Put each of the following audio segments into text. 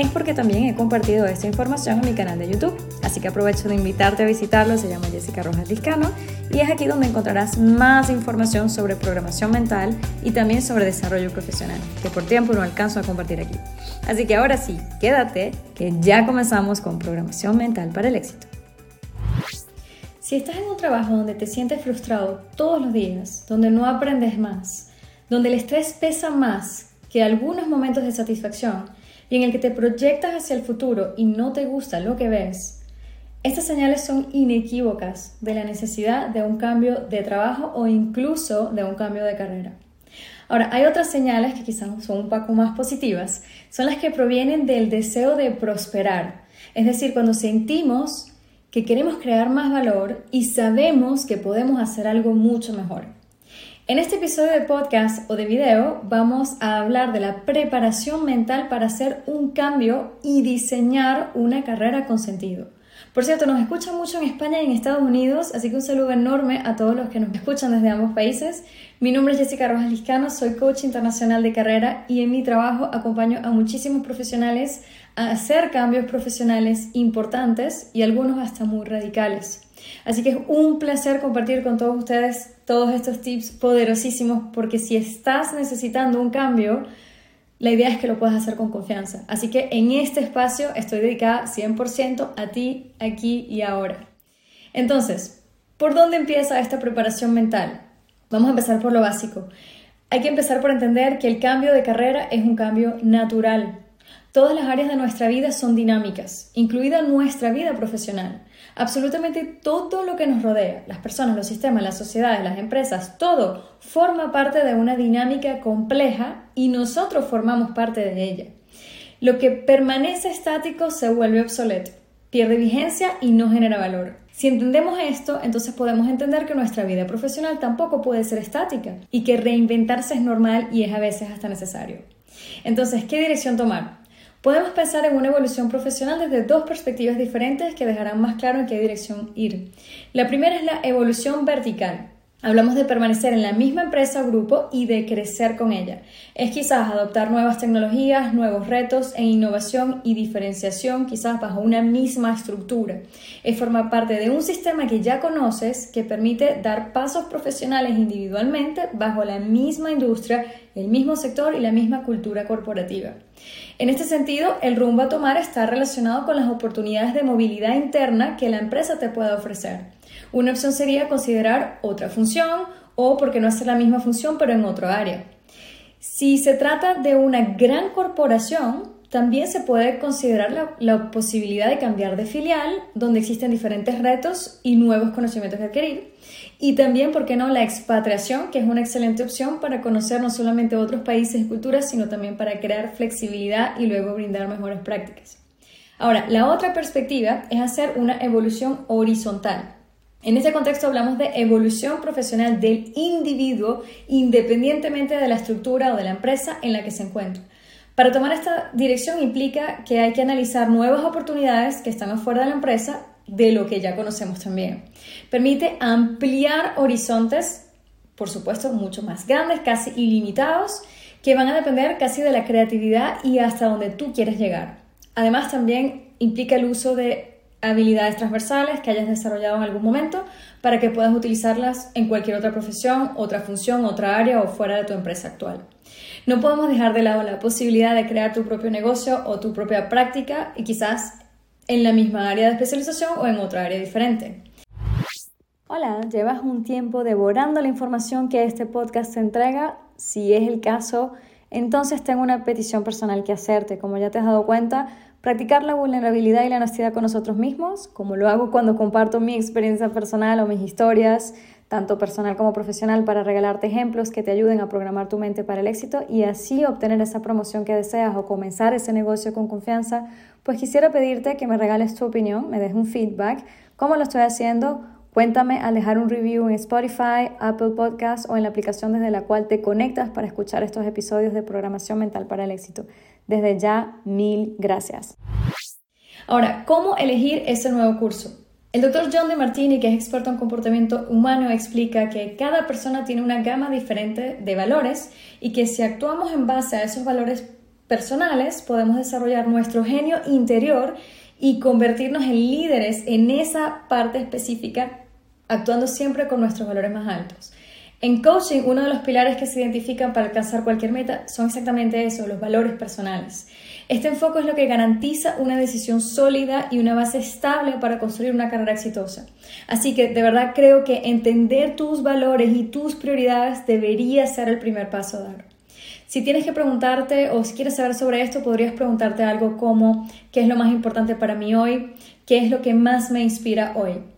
es porque también he compartido esta información en mi canal de YouTube. Así que aprovecho de invitarte a visitarlo, se llama Jessica Rojas Liscano y es aquí donde encontrarás más información sobre programación mental y también sobre desarrollo profesional, que por tiempo no alcanzo a compartir aquí. Así que ahora sí, quédate, que ya comenzamos con programación mental para el éxito. Si estás en un trabajo donde te sientes frustrado todos los días, donde no aprendes más, donde el estrés pesa más que algunos momentos de satisfacción, y en el que te proyectas hacia el futuro y no te gusta lo que ves, estas señales son inequívocas de la necesidad de un cambio de trabajo o incluso de un cambio de carrera. Ahora, hay otras señales que quizás son un poco más positivas, son las que provienen del deseo de prosperar, es decir, cuando sentimos que queremos crear más valor y sabemos que podemos hacer algo mucho mejor. En este episodio de podcast o de video vamos a hablar de la preparación mental para hacer un cambio y diseñar una carrera con sentido. Por cierto, nos escuchan mucho en España y en Estados Unidos, así que un saludo enorme a todos los que nos escuchan desde ambos países. Mi nombre es Jessica Rojas Liscano, soy coach internacional de carrera y en mi trabajo acompaño a muchísimos profesionales hacer cambios profesionales importantes y algunos hasta muy radicales. Así que es un placer compartir con todos ustedes todos estos tips poderosísimos porque si estás necesitando un cambio, la idea es que lo puedas hacer con confianza. Así que en este espacio estoy dedicada 100% a ti, aquí y ahora. Entonces, ¿por dónde empieza esta preparación mental? Vamos a empezar por lo básico. Hay que empezar por entender que el cambio de carrera es un cambio natural. Todas las áreas de nuestra vida son dinámicas, incluida nuestra vida profesional. Absolutamente todo lo que nos rodea, las personas, los sistemas, las sociedades, las empresas, todo forma parte de una dinámica compleja y nosotros formamos parte de ella. Lo que permanece estático se vuelve obsoleto, pierde vigencia y no genera valor. Si entendemos esto, entonces podemos entender que nuestra vida profesional tampoco puede ser estática y que reinventarse es normal y es a veces hasta necesario. Entonces, ¿qué dirección tomar? Podemos pensar en una evolución profesional desde dos perspectivas diferentes que dejarán más claro en qué dirección ir. La primera es la evolución vertical, Hablamos de permanecer en la misma empresa o grupo y de crecer con ella. Es quizás adoptar nuevas tecnologías, nuevos retos en innovación y diferenciación, quizás bajo una misma estructura. Es formar parte de un sistema que ya conoces que permite dar pasos profesionales individualmente bajo la misma industria, el mismo sector y la misma cultura corporativa. En este sentido, el rumbo a tomar está relacionado con las oportunidades de movilidad interna que la empresa te pueda ofrecer. Una opción sería considerar otra función o, por qué no hacer la misma función pero en otro área. Si se trata de una gran corporación, también se puede considerar la, la, posibilidad de cambiar de filial, donde existen diferentes retos y nuevos conocimientos que adquirir. Y también, ¿por qué no?, la expatriación, que es una excelente opción para conocer no solamente otros países y culturas, sino también para crear flexibilidad y luego brindar mejores prácticas. Ahora, la otra perspectiva es hacer una evolución horizontal. En este contexto hablamos de evolución profesional del individuo independientemente de la estructura o de la empresa en la que se encuentra. Para tomar esta dirección implica que hay que analizar nuevas oportunidades que están afuera de la empresa de lo que ya conocemos también. Permite ampliar horizontes, por supuesto, mucho más grandes, casi ilimitados, que van a depender casi de la creatividad y hasta donde tú quieres llegar. Además, también implica el uso de habilidades transversales que hayas desarrollado en algún momento para que puedas utilizarlas en cualquier otra profesión, otra función, otra área o fuera de tu empresa actual. No podemos dejar de lado la posibilidad de crear tu propio negocio o tu propia práctica y quizás en la misma área de especialización o en otra área diferente. Hola, ¿llevas un tiempo devorando la información que este podcast te entrega? Si es el caso, entonces tengo una petición personal que hacerte. Como ya te has dado cuenta, Practicar la vulnerabilidad y la honestidad con nosotros mismos, como lo hago cuando comparto mi experiencia personal o mis historias, tanto personal como profesional, para regalarte ejemplos que te ayuden a programar tu mente para el éxito y así obtener esa promoción que deseas o comenzar ese negocio con confianza, pues quisiera pedirte que me regales tu opinión, me des un feedback, cómo lo estoy haciendo Cuéntame al dejar un review en Spotify, Apple Podcasts o en la aplicación desde la cual te conectas para escuchar estos episodios de Programación Mental para el Éxito. Desde ya, mil gracias. Ahora, ¿cómo elegir ese nuevo curso? El doctor John de Martini, que es experto en comportamiento humano, explica que cada persona tiene una gama diferente de valores y que si actuamos en base a esos valores personales, podemos desarrollar nuestro genio interior y convertirnos en líderes en esa parte específica actuando siempre con nuestros valores más altos. En coaching, uno de los pilares que se identifican para alcanzar cualquier meta son exactamente eso, los valores personales. Este enfoque es lo que garantiza una decisión sólida y una base estable para construir una carrera exitosa. Así que de verdad creo que entender tus valores y tus prioridades debería ser el primer paso a dar. Si tienes que preguntarte o si quieres saber sobre esto, podrías preguntarte algo como ¿qué es lo más importante para mí hoy? ¿Qué es lo que más me inspira hoy?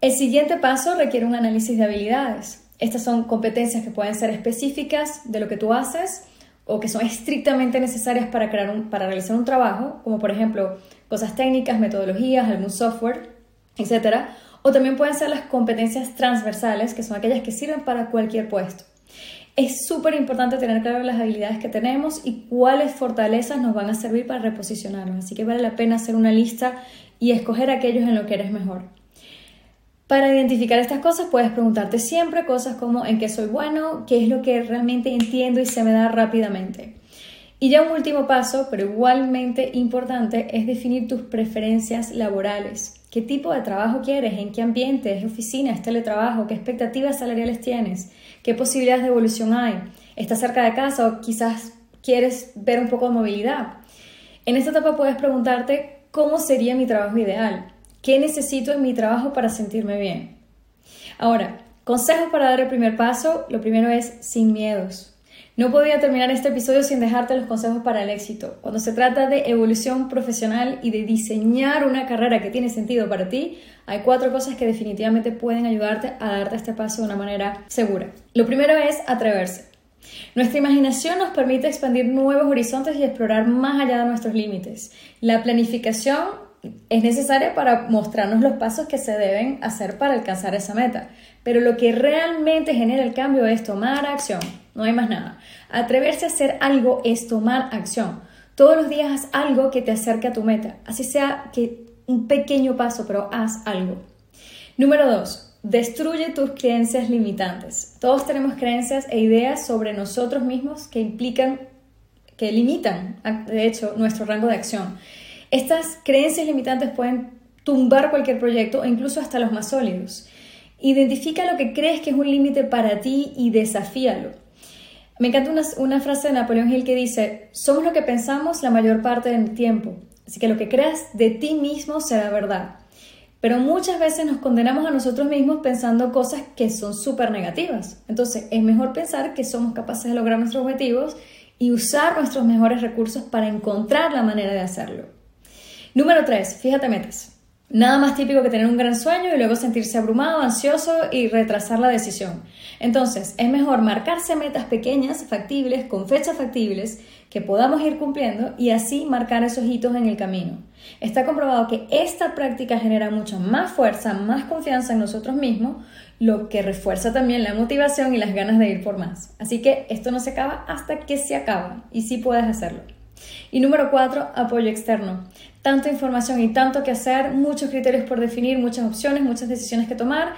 El siguiente paso requiere un análisis de habilidades. Estas son competencias que pueden ser específicas de lo que tú haces o que son estrictamente necesarias para, realizar un trabajo, como por ejemplo cosas técnicas, metodologías, algún software, etc. O también pueden ser las competencias transversales, que son aquellas que sirven para cualquier puesto. Es súper importante tener claro las habilidades que tenemos y cuáles fortalezas nos van a servir para reposicionarnos. Así que vale la pena hacer una lista y escoger aquellos en lo que eres mejor. Para identificar estas cosas puedes preguntarte siempre cosas como en qué soy bueno, qué es lo que realmente entiendo y se me da rápidamente. Y ya un último paso, pero igualmente importante, es definir tus preferencias laborales. ¿Qué tipo de trabajo quieres? ¿En qué ambiente? ¿Es oficina? ¿Es teletrabajo? ¿Qué expectativas salariales tienes? ¿Qué posibilidades de evolución hay? ¿Estás cerca de casa o quizás quieres ver un poco de movilidad? En esta etapa puedes preguntarte cómo sería mi trabajo ideal. ¿Qué necesito en mi trabajo para sentirme bien? Ahora, consejos para dar el primer paso. Lo primero es sin miedos. No podía terminar este episodio sin dejarte los consejos para el éxito. Cuando se trata de evolución profesional y de diseñar una carrera que tiene sentido para ti, hay cuatro cosas que definitivamente pueden ayudarte a darte este paso de una manera segura. Lo primero es atreverse. Nuestra imaginación nos permite expandir nuevos horizontes y explorar más allá de nuestros límites. La planificación es necesaria para mostrarnos los pasos que se deben hacer para alcanzar esa meta. Pero lo que realmente genera el cambio es tomar acción, no hay más nada. Atreverse a hacer algo es tomar acción. Todos los días haz algo que te acerque a tu meta, así sea que un pequeño paso, pero haz algo. Número dos, destruye tus creencias limitantes. Todos tenemos creencias e ideas sobre nosotros mismos que implican, que limitan, de hecho, nuestro rango de acción. Estas creencias limitantes pueden tumbar cualquier proyecto e incluso hasta los más sólidos. Identifica lo que crees que es un límite para ti y desafíalo. Me encanta una, frase de Napoleón Hill que dice, somos lo que pensamos la mayor parte del tiempo, así que lo que creas de ti mismo será verdad. Pero muchas veces nos condenamos a nosotros mismos pensando cosas que son súper negativas. Entonces es mejor pensar que somos capaces de lograr nuestros objetivos y usar nuestros mejores recursos para encontrar la manera de hacerlo. Número 3. Fíjate metas. Nada más típico que tener un gran sueño y luego sentirse abrumado, ansioso y retrasar la decisión. Entonces, es mejor marcarse metas pequeñas, factibles, con fechas factibles, que podamos ir cumpliendo y así marcar esos hitos en el camino. Está comprobado que esta práctica genera mucha más fuerza, más confianza en nosotros mismos, lo que refuerza también la motivación y las ganas de ir por más. Así que esto no se acaba hasta que se acaba y sí puedes hacerlo. Y número cuatro, apoyo externo. Tanta información y tanto que hacer, muchos criterios por definir, muchas opciones, muchas decisiones que tomar.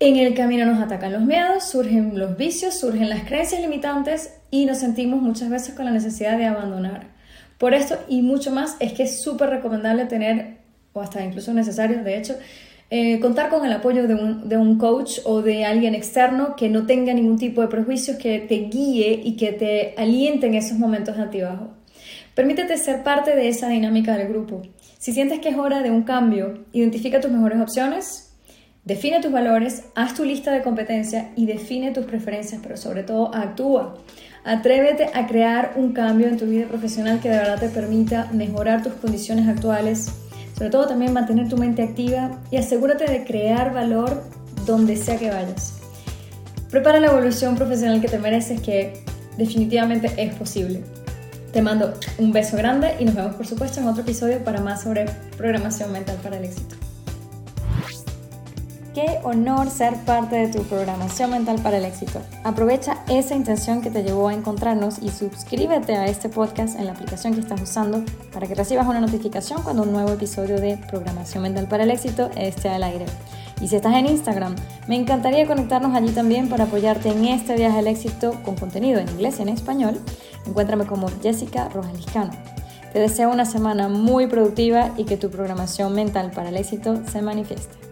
En el camino nos atacan los miedos, surgen los vicios, surgen las creencias limitantes y nos sentimos muchas veces con la necesidad de abandonar. Por esto y mucho más es que es súper recomendable tener, o hasta incluso necesario, de hecho, eh, contar con el apoyo de un, de un, coach o de alguien externo que no tenga ningún tipo de prejuicios, que te guíe y que te aliente en esos momentos de altibajo. Permítete ser parte de esa dinámica del grupo. Si sientes que es hora de un cambio, identifica tus mejores opciones, define tus valores, haz tu lista de competencias y define tus preferencias, pero sobre todo actúa. Atrévete a crear un cambio en tu vida profesional que de verdad te permita mejorar tus condiciones actuales, sobre todo también mantener tu mente activa y asegúrate de crear valor donde sea que vayas. Prepara la evolución profesional que te mereces que definitivamente es posible. Te mando un beso grande y nos vemos por supuesto en otro episodio para más sobre programación mental para el éxito. Qué honor ser parte de tu programación mental para el éxito. Aprovecha esa intención que te llevó a encontrarnos y suscríbete a este podcast en la aplicación que estás usando para que recibas una notificación cuando un nuevo episodio de Programación Mental para el Éxito esté al aire. Y si estás en Instagram, me encantaría conectarnos allí también para apoyarte en este viaje al éxito con contenido en inglés y en español. Encuéntrame como Jessica Rojaliscano. Te deseo una semana muy productiva y que tu programación mental para el éxito se manifieste.